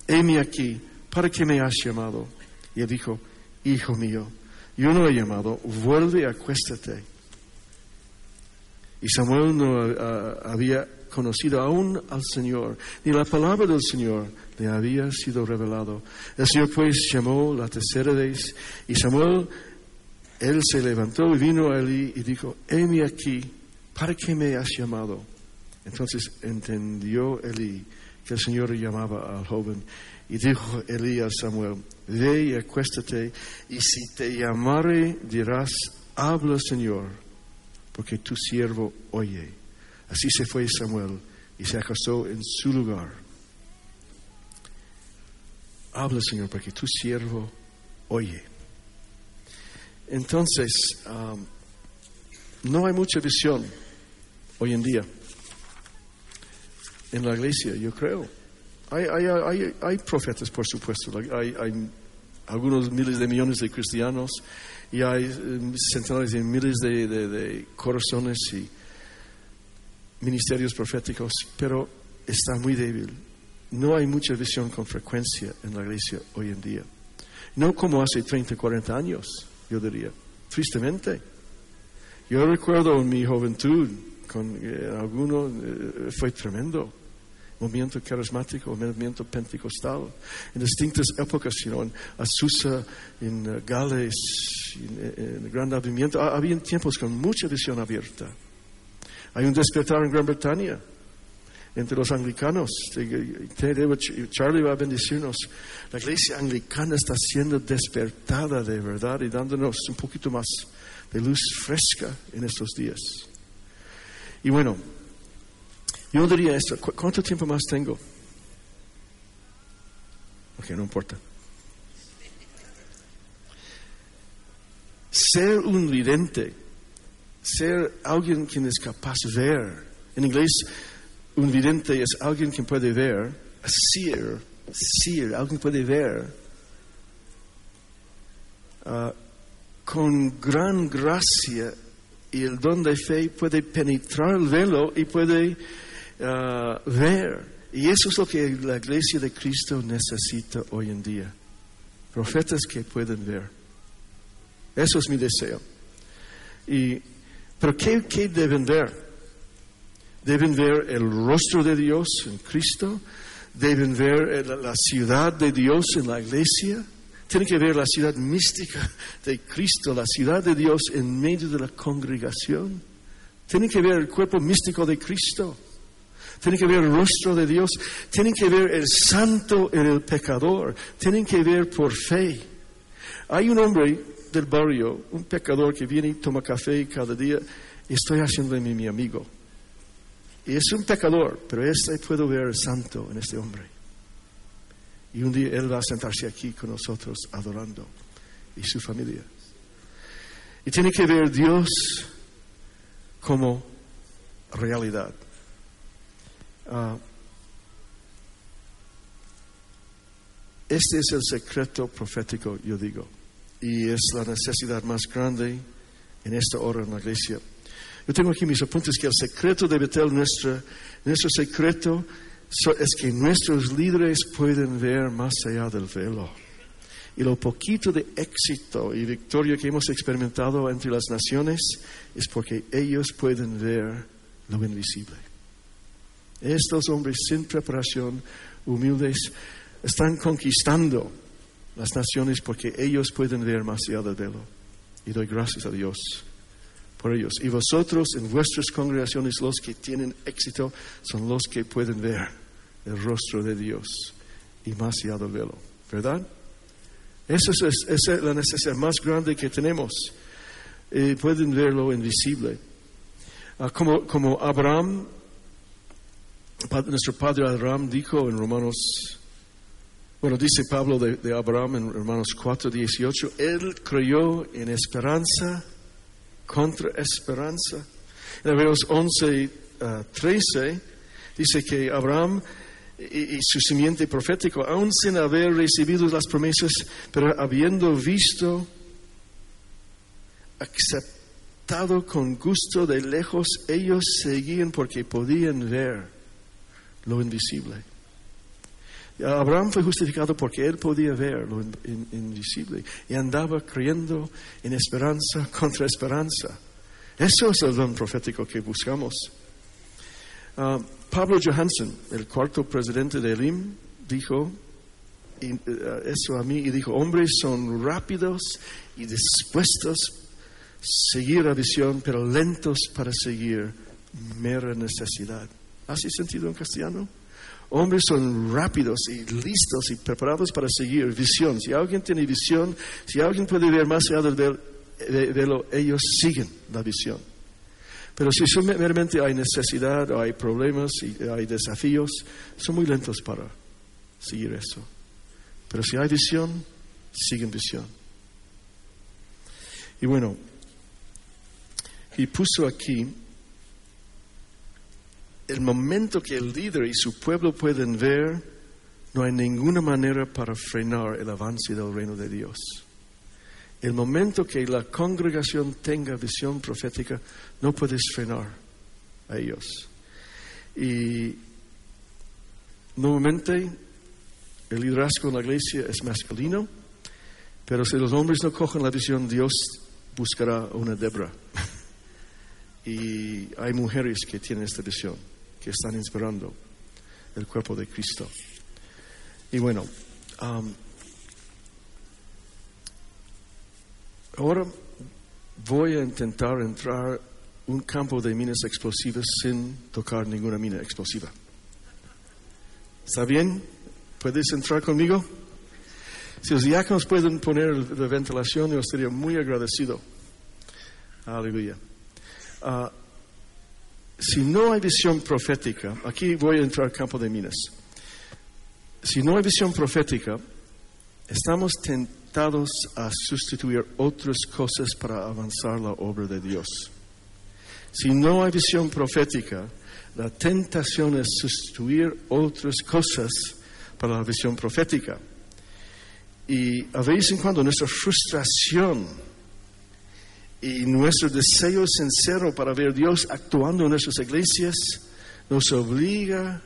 heme aquí, ¿para qué me has llamado? Y él dijo, hijo mío, yo no he llamado, vuelve acuéstate. Y Samuel no había conocido aún al Señor, ni la palabra del Señor le había sido revelado. El Señor pues llamó la tercera vez, y Samuel él se levantó y vino a Elí y dijo, heme aquí, ¿para qué me has llamado? Entonces entendió Elí que el Señor llamaba al joven y dijo Elí a Samuel, ve y acuéstate y si te llamare dirás, habla Señor, porque tu siervo oye. Así se fue Samuel y se acostó en su lugar. Habla Señor, porque tu siervo oye. Entonces, um, no hay mucha visión hoy en día en la iglesia, yo creo. Hay, hay, hay, profetas, por supuesto. Hay, algunos miles de millones de cristianos y hay um, centenares de miles de, de corazones y ministerios proféticos, pero está muy débil. No hay mucha visión con frecuencia en la iglesia hoy en día. No como hace 30, 40 años yo diría, tristemente. Yo recuerdo en mi juventud, con eh, alguno, eh, fue tremendo. Movimiento carismático, movimiento pentecostal, en distintas épocas, en Azusa, en uh, Gales, en, el Gran Avivamiento, había tiempos con mucha visión abierta. Hay un despertar en Gran Bretaña, entre los anglicanos. Charlie va a bendecirnos. La iglesia anglicana está siendo despertada de verdad y dándonos un poquito más de luz fresca en estos días. Y bueno, yo diría esto, ¿cuánto tiempo más tengo? Ok, no importa. Ser un vidente, ser alguien quien es capaz de ver. En inglés, un vidente es alguien que puede ver, seer, seer, alguien puede ver uh, con gran gracia y el don de fe puede penetrar el velo y puede uh, ver. Y eso es lo que la iglesia de Cristo necesita hoy en día. Profetas que pueden ver. Eso es mi deseo. Y, pero ¿qué, qué deben ver? Deben ver el rostro de Dios en Cristo, deben ver la ciudad de Dios en la iglesia, tienen que ver la ciudad mística de Cristo, la ciudad de Dios en medio de la congregación, tienen que ver el cuerpo místico de Cristo, tienen que ver el rostro de Dios, tienen que ver el santo en el pecador, tienen que ver por fe. Hay un hombre del barrio, un pecador que viene y toma café cada día, estoy haciéndome mi amigo. Y es un pecador, pero este puedo ver santo en este hombre. Y un día él va a sentarse aquí con nosotros adorando y su familia. Y tiene que ver Dios como realidad. Ah, este es el secreto profético, yo digo, y es la necesidad más grande en esta hora en la iglesia. Yo tengo aquí mis apuntes que el secreto de Betel, nuestro, nuestro secreto es que nuestros líderes pueden ver más allá del velo. Y lo poquito de éxito y victoria que hemos experimentado entre las naciones es porque ellos pueden ver lo invisible. Estos hombres sin preparación, humildes, están conquistando las naciones porque ellos pueden ver más allá del velo. Y doy gracias a Dios por ellos. Y vosotros en vuestras congregaciones, los que tienen éxito, son los que pueden ver el rostro de Dios y más allá del velo. ¿Verdad? Esa es, la necesidad más grande que tenemos. Eh, pueden ver lo invisible. Ah, como, como Abraham, nuestro padre Abraham dijo en Romanos bueno, dice Pablo de, Abraham en Romanos 4, 18, él creyó en esperanza contra esperanza. En Hebreos 11, 13 dice que Abraham y, su simiente profético, aún sin haber recibido las promesas, pero habiendo visto, aceptado con gusto de lejos, ellos seguían porque podían ver lo invisible. Abraham fue justificado porque él podía ver lo invisible y andaba creyendo en esperanza contra esperanza. Eso es el don profético que buscamos. Ah, Pablo Johansson, el cuarto presidente de Elim, dijo eh, eso a mí y dijo, hombres son rápidos y dispuestos a seguir la visión, pero lentos para seguir mera necesidad. ¿Hace sentido en castellano? Hombres son rápidos y listos y preparados para seguir visión. Si alguien tiene visión, si alguien puede ver más allá del velo, ellos siguen la visión. Pero si meramente hay necesidad o hay problemas y hay desafíos, son muy lentos para seguir eso. Pero si hay visión, siguen visión. Y bueno, y puso aquí el momento que el líder y su pueblo pueden ver, no hay ninguna manera para frenar el avance del reino de Dios. El momento que la congregación tenga visión profética, no puedes frenar a ellos. Y nuevamente, el liderazgo en la iglesia es masculino, pero si los hombres no cogen la visión, Dios buscará una Debra. y hay mujeres que tienen esta visión que están inspirando el cuerpo de Cristo. Y bueno, ahora voy a intentar entrar un campo de minas explosivas sin tocar ninguna mina explosiva. ¿Está bien? ¿Puedes entrar conmigo? Si los diáconos pueden poner la ventilación, yo estaría muy agradecido. Aleluya. Ah, si no hay visión profética, aquí voy a entrar al campo de minas. Si no hay visión profética, estamos tentados a sustituir otras cosas para avanzar la obra de Dios. Si no hay visión profética, la tentación es sustituir otras cosas para la visión profética. Y a veces en cuando nuestra frustración y nuestro deseo sincero para ver Dios actuando en nuestras iglesias nos obliga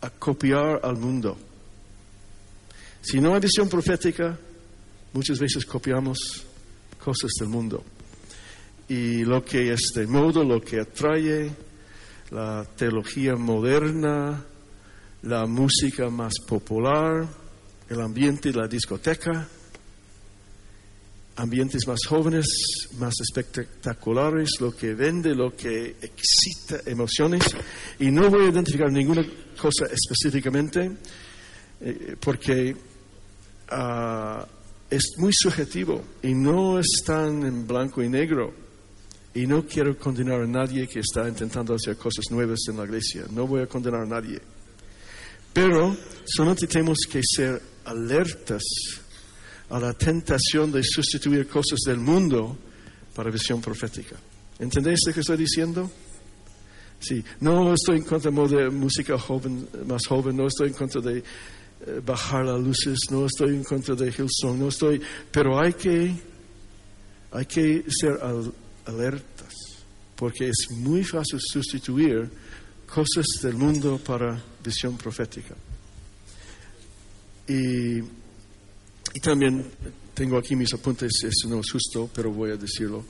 a copiar al mundo. Si no hay visión profética, muchas veces copiamos cosas del mundo. Y lo que es de modo, lo que atrae, la teología moderna, la música más popular, el ambiente de la discoteca, ambientes más jóvenes, más espectaculares, lo que vende, lo que excita emociones. Y no voy a identificar ninguna cosa específicamente, eh, porque ah, es muy subjetivo y no es tan en blanco y negro. Y no quiero condenar a nadie que está intentando hacer cosas nuevas en la iglesia. No voy a condenar a nadie. Pero solamente tenemos que ser alertas a la tentación de sustituir cosas del mundo para visión profética. ¿Entendéis lo que estoy diciendo? Sí, no estoy en contra de música joven, más joven, no estoy en contra de eh, bajar las luces, no estoy en contra de Hillsong, no estoy, pero hay que, hay que ser alertas, porque es muy fácil sustituir cosas del mundo para visión profética. Y, y también tengo aquí mis apuntes, eso no es justo, pero voy a decirlo.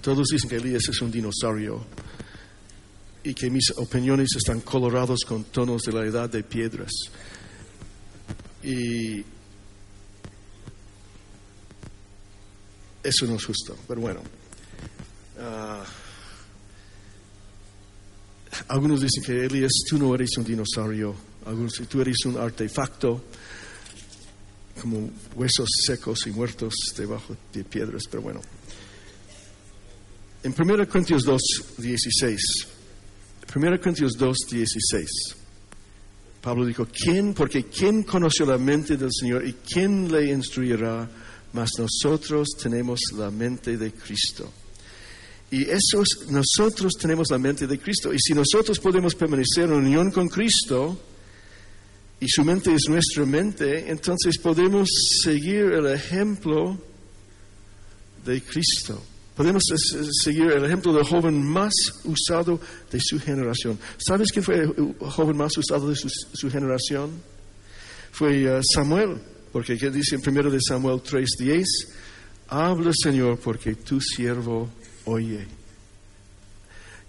Todos dicen que Elías es un dinosaurio y que mis opiniones están colorados con tonos de la edad de piedras. Y eso no es justo, pero bueno. Ah, algunos dicen que Elías, tú no eres un dinosaurio, algunos dicen tú eres un artefacto, como huesos secos y muertos debajo de piedras, pero bueno. En 1 Corintios 2, 16 1 Corintios 2, 16. Pablo dijo, ¿quién? Porque ¿quién conoció la mente del Señor y quién le instruirá? Mas nosotros tenemos la mente de Cristo. Y eso es, nosotros tenemos la mente de Cristo. Y si nosotros podemos permanecer en unión con Cristo, y su mente es nuestra mente, entonces podemos seguir el ejemplo de Cristo. Podemos seguir el ejemplo del joven más usado de su generación. ¿Sabes quién fue el joven más usado de su, generación? Fue uh, Samuel, porque ¿qué dice en 1 de Samuel 3:10? Habla, Señor, porque tu siervo oye.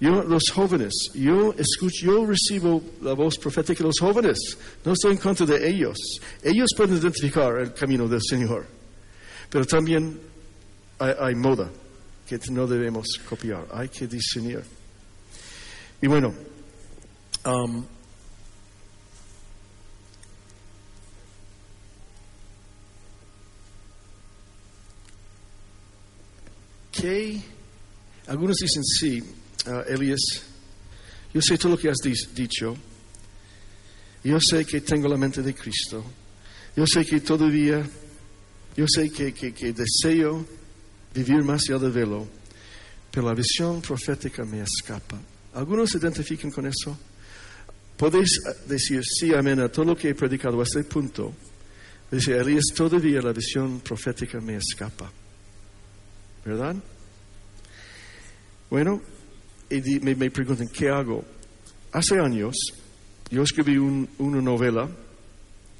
Yo, los jóvenes, yo escucho, yo recibo la voz profética de los jóvenes. No estoy en contra de ellos. Ellos pueden identificar el camino del Señor. Pero también hay moda que no debemos copiar, hay que diseñar. Y bueno, um, ¿qué? Algunos dicen, sí, uh, Elías, yo sé todo lo que has dicho, yo sé que tengo la mente de Cristo, yo sé que todavía, yo sé que, que, que deseo vivir más allá del velo, pero la visión profética me escapa. ¿Algunos se identifican con eso? Podéis decir sí, amén, a todo lo que he predicado a este punto. Dice, Elías, todavía la visión profética me escapa. ¿Verdad? Bueno, y me, me, preguntan, ¿qué hago? Hace años yo escribí una novela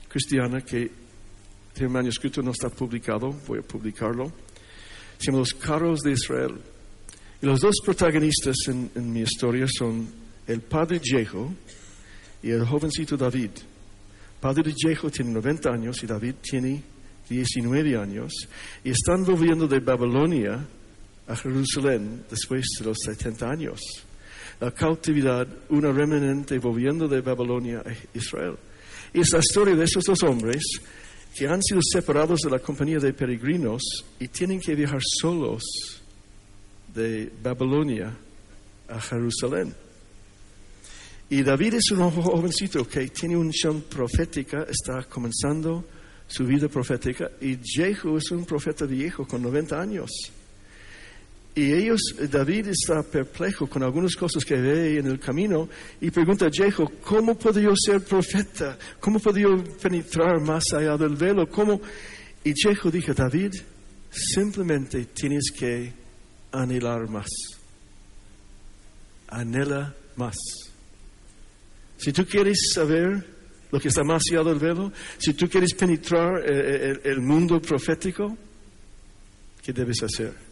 cristiana que tiene un manuscrito, no está publicado, voy a publicarlo se llama Los Carros de Israel. Y los dos protagonistas en, mi historia son el padre Jehu y el jovencito David. Padre Jehu tiene 90 años y David tiene 19 años y están volviendo de Babilonia a Jerusalén después de los 70 años. La cautividad, una remanente volviendo de Babilonia a Israel. Y es la historia de esos dos hombres que han sido separados de la compañía de peregrinos y tienen que viajar solos de Babilonia a Jerusalén. Y David es un jovencito que tiene una visión profética, está comenzando su vida profética, y Jehu es un profeta viejo con 90 años. Y ellos, David está perplejo con algunas cosas que ve en el camino y pregunta a Jehu, ¿cómo puedo yo ser profeta? ¿Cómo puedo yo penetrar más allá del velo? ¿Cómo? Y Jehu dijo, David, simplemente tienes que anhelar más. Anhela más. Si tú quieres saber lo que está más allá del velo, si tú quieres penetrar el, el mundo profético, ¿qué debes hacer?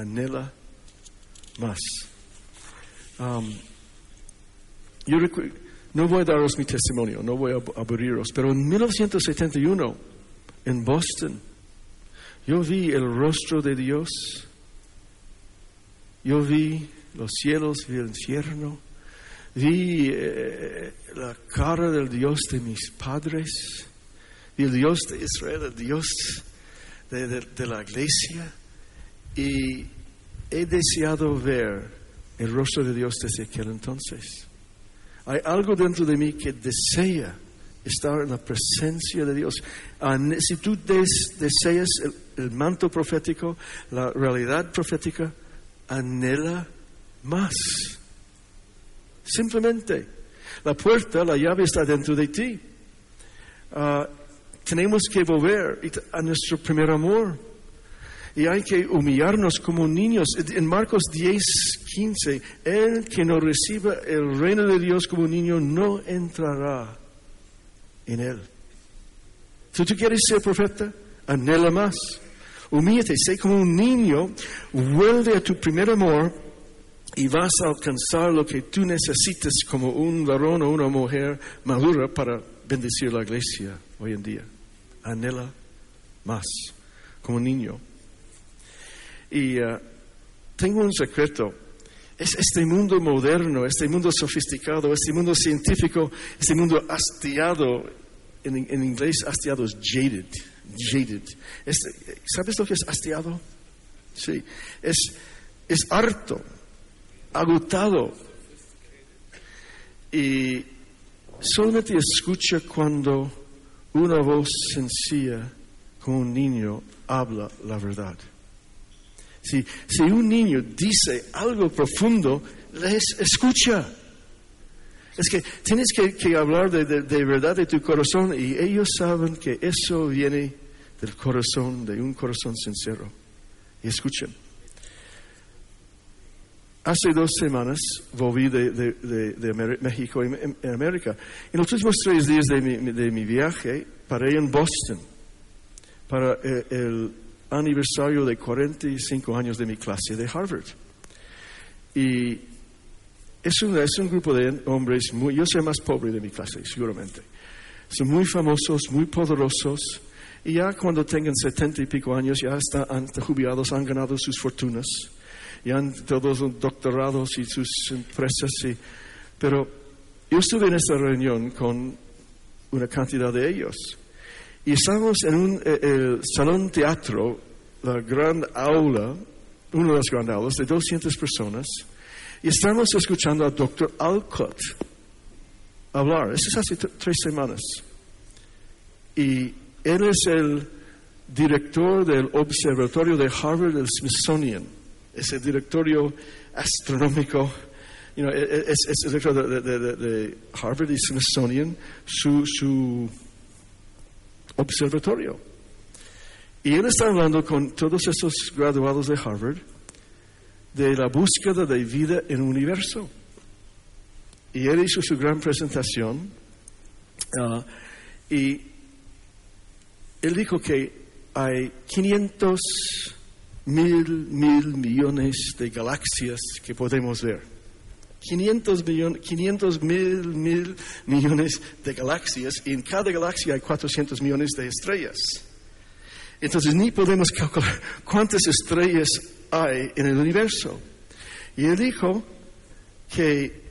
Anhela más. Um, no voy a daros mi testimonio, no voy a aburriros, pero en 1971, en Boston, yo vi el rostro de Dios, yo vi los cielos, vi el infierno, vi eh, la cara del Dios de mis padres, el Dios de Israel, el Dios de, de- de la iglesia y he deseado ver el rostro de Dios desde aquel entonces. Hay algo dentro de mí que desea estar en la presencia de Dios. Ah, si tú des- deseas el, el manto profético, la realidad profética, anhela más. Simplemente, la puerta, la llave está dentro de ti. Ah, tenemos que volver a nuestro primer amor. Y hay que humillarnos como niños. En Marcos 10, 15, el que no reciba el reino de Dios como niño no entrará en él. Si tú quieres ser profeta, anhela más. Humíllate, sé como un niño, vuelve a tu primer amor y vas a alcanzar lo que tú necesitas como un varón o una mujer madura para bendecir la iglesia hoy en día. Anhela más, como niño. Y eh, tengo un secreto. Es este mundo moderno, este mundo sofisticado, este mundo científico, este mundo hastiado, en, en inglés hastiado es jaded, jaded. ¿Sabes lo que es hastiado? Sí, es, es harto, agotado. Y solamente escucha cuando una voz sencilla, como un niño, habla la verdad. Si, un niño dice algo profundo, les escucha. Es que tienes que, hablar de, verdad de tu corazón y ellos saben que eso viene del corazón, de un corazón sincero. Y escuchen. Hace dos semanas volví de, México en, América. En los últimos tres días de mi, mi viaje paré en Boston para eh, el aniversario de 45 años de mi clase de Harvard. Y es un, es un grupo de hombres, muy, yo soy más pobre de mi clase, seguramente. Son muy famosos, muy poderosos, y ya cuando tengan setenta y pico años, ya están jubilados, han ganado sus fortunas, ya han todos doctorados y sus empresas. y- pero yo estuve en esta reunión con una cantidad de ellos. Y estábamos en un eh, el salón teatro, la gran aula, una de las grandes aulas de 200 personas, y estamos escuchando al doctor Alcott hablar. Eso es hace tres semanas. Y él es el director del observatorio de Harvard del Smithsonian. Es el directorio astronómico. You know, e- e- es, el director de Harvard y Smithsonian, su, su observatorio. Y él está hablando con todos esos graduados de Harvard de la búsqueda de vida en el universo. Y él hizo su gran presentación ah, y él dijo que hay 500 mil, mil millones de galaxias que podemos ver. 500, millon- 500 mil, mil millones de galaxias y en cada galaxia hay 400 millones de estrellas. Entonces ni podemos calcular cuántas estrellas hay en el universo. Y él dijo que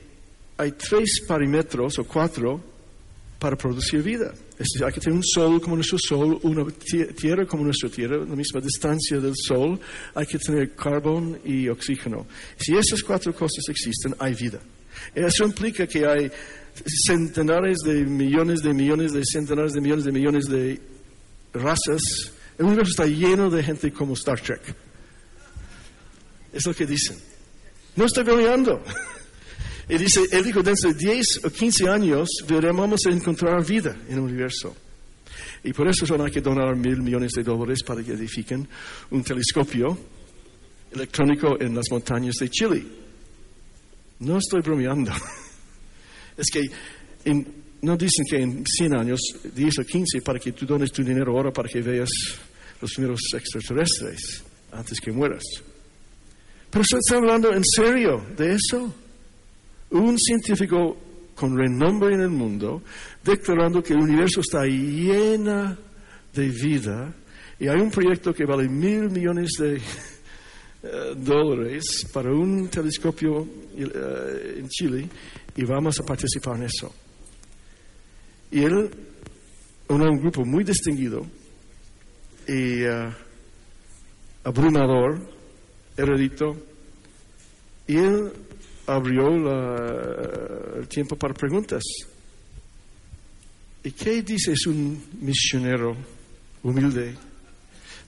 hay tres parámetros o cuatro para producir vida. Es decir, hay que tener un sol como nuestro sol, una tie- tierra como nuestra tierra, la misma distancia del sol, hay que tener carbón y oxígeno. Si esas cuatro cosas existen, hay vida. Eso implica que hay centenares de millones de millones de centenares de millones de millones de razas. El universo está lleno de gente como Star Trek. Es lo que dicen. No estoy bromeando. Y dice, él dijo, dentro de 10 o 15 años veremos a encontrar vida en el universo. Y por eso solo hay que donar mil millones de dólares para que edifiquen un telescopio electrónico en las montañas de Chile. No estoy bromeando. Es que no dicen que en 100 años, 10 o 15, para que tú dones tu dinero ahora para que veas los primeros extraterrestres antes que mueras. Pero se está hablando en serio de eso. Un científico con renombre en el mundo declarando que el universo está llena de vida y hay un proyecto que vale mil millones de eh, dólares para un telescopio eh, en Chile y vamos a participar en eso. Y él, un, grupo muy distinguido, y eh, abrumador, erudito, y él abrió el tiempo para preguntas. ¿Y qué dice es un misionero humilde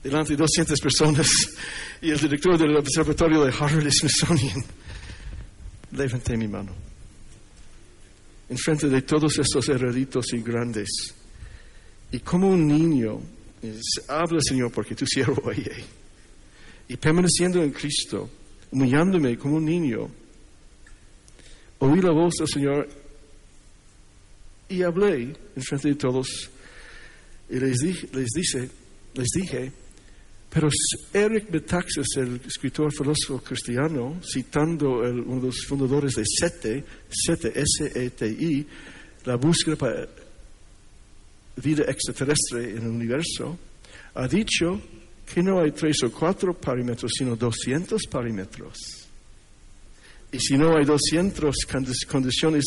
delante de 200 personas y el director del observatorio de Harvard Smithsonian? Levanté mi mano. Enfrente de todos estos eruditos y grandes. Y como un niño, habla Señor porque tu siervo oye. Y permaneciendo en Cristo, humillándome como un niño, oí la voz del Señor y hablé en frente de todos y les dije, les dice, les dije, pero Eric Metaxas, el escritor filósofo cristiano, citando uno de los fundadores de SETI, SETI, S-E-T-I, la búsqueda para vida extraterrestre en el universo, ha dicho que no hay tres o cuatro parámetros, sino 200 parámetros. Y si no hay 200 condi- condiciones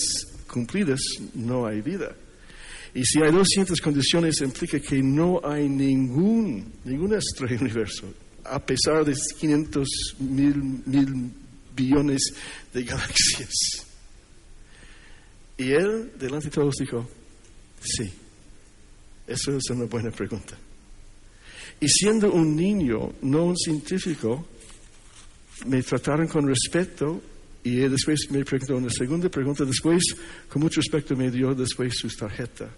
cumplidas, no hay vida. Y si hay 200 condiciones, implica que no hay ningún, ninguna estrella en el universo, a pesar de 500 mil, mil billones de galaxias. Y él, delante de todos, dijo, sí, eso es una buena pregunta. Y siendo un niño, no un científico, me trataron con respeto y después me preguntó una segunda pregunta. Después, con mucho respeto, me dio después su tarjeta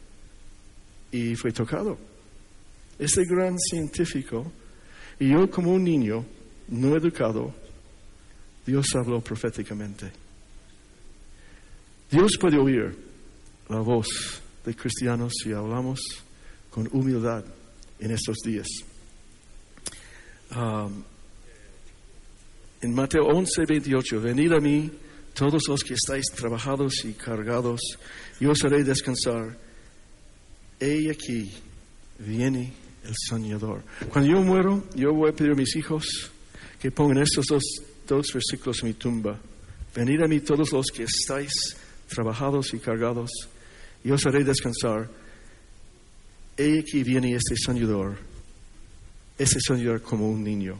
y fue tocado. Ese gran científico, y yo como un niño no educado, Dios habló proféticamente. Dios puede oír la voz de cristianos si hablamos con humildad en estos días. Um, en Mateo 11, 28, venid a mí todos los que estáis trabajados y cargados, y os haré descansar. He aquí, viene el soñador. Cuando yo muero, yo voy a pedir a mis hijos que pongan estos dos, dos versículos en mi tumba. Venid a mí todos los que estáis trabajados y cargados, y os haré descansar. He aquí viene este soñador, ese soñador como un niño.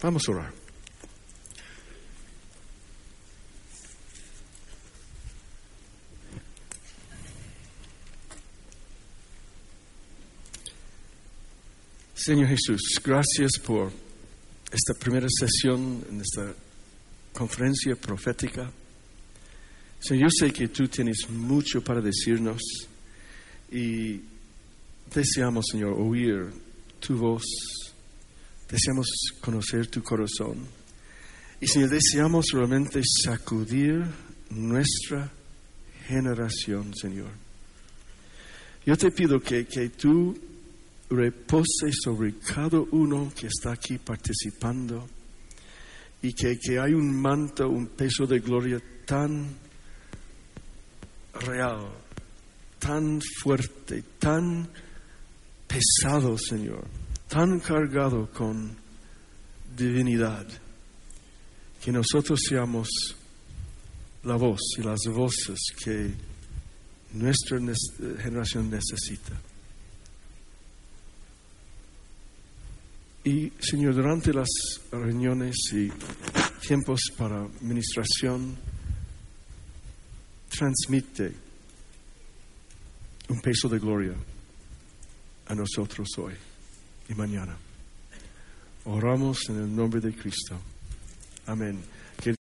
Vamos a orar. Señor Jesús, gracias por esta primera sesión en esta conferencia profética. Señor, yo sé que tú tienes mucho para decirnos y deseamos, Señor, oír tu voz, deseamos conocer tu corazón y, Señor, deseamos realmente sacudir nuestra generación, Señor. Yo te pido que, que tú repose sobre cada uno que está aquí participando y que, que hay un manto, un peso de gloria tan real, tan fuerte, tan pesado, Señor, tan cargado con divinidad, que nosotros seamos la voz y las voces que nuestra generación necesita. Y Señor, durante las reuniones y tiempos para administración, transmite un peso de gloria a nosotros hoy y mañana. Oramos en el nombre de Cristo. Amén.